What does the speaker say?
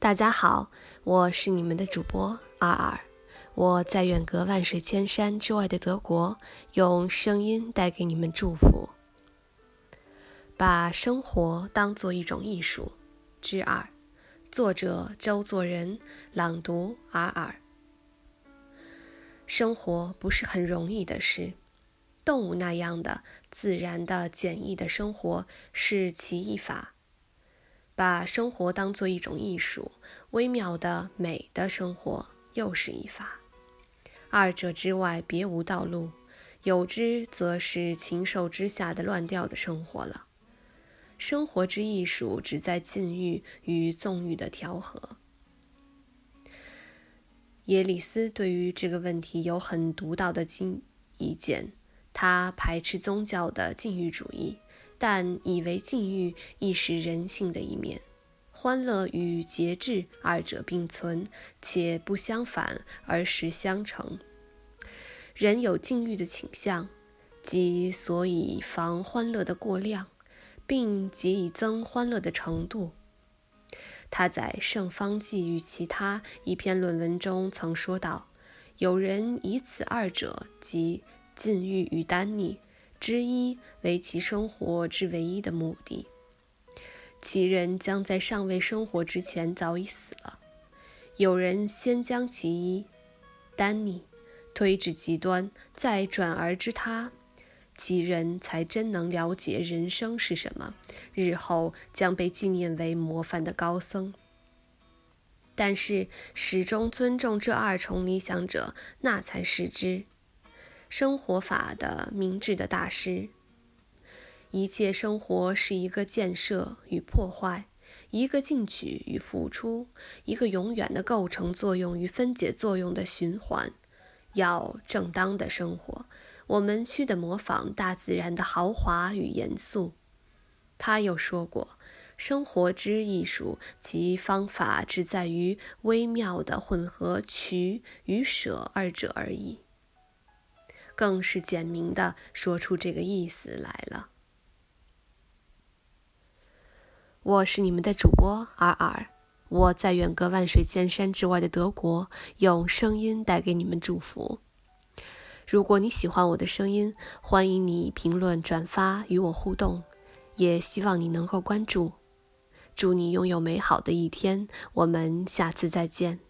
大家好，我是你们的主播二二，我在远隔万水千山之外的德国，用声音带给你们祝福。把生活当做一种艺术之二，作者周作人，朗读尔尔。生活不是很容易的事，动物那样的自然的简易的生活是其一法。把生活当做一种艺术，微妙的美的生活又是一法。二者之外别无道路，有之则是禽兽之下的乱掉的生活了。生活之艺术只在禁欲与纵欲的调和。耶里斯对于这个问题有很独到的经意见，他排斥宗教的禁欲主义。但以为禁欲亦是人性的一面，欢乐与节制二者并存，且不相反而实相成。人有禁欲的倾向，即所以防欢乐的过量，并结以增欢乐的程度。他在《圣方济与其他》一篇论文中曾说道：“有人以此二者，即禁欲与单逆。”之一为其生活之唯一的目的，其人将在尚未生活之前早已死了。有人先将其一丹尼推至极端，再转而知他，其人才真能了解人生是什么，日后将被纪念为模范的高僧。但是始终尊重这二重理想者，那才是之。生活法的明智的大师，一切生活是一个建设与破坏，一个进取与付出，一个永远的构成作用与分解作用的循环。要正当的生活，我们须得模仿大自然的豪华与严肃。他又说过，生活之艺术，其方法只在于微妙的混合取与舍二者而已。更是简明的说出这个意思来了。我是你们的主播尔尔，我在远隔万水千山之外的德国，用声音带给你们祝福。如果你喜欢我的声音，欢迎你评论、转发与我互动，也希望你能够关注。祝你拥有美好的一天，我们下次再见。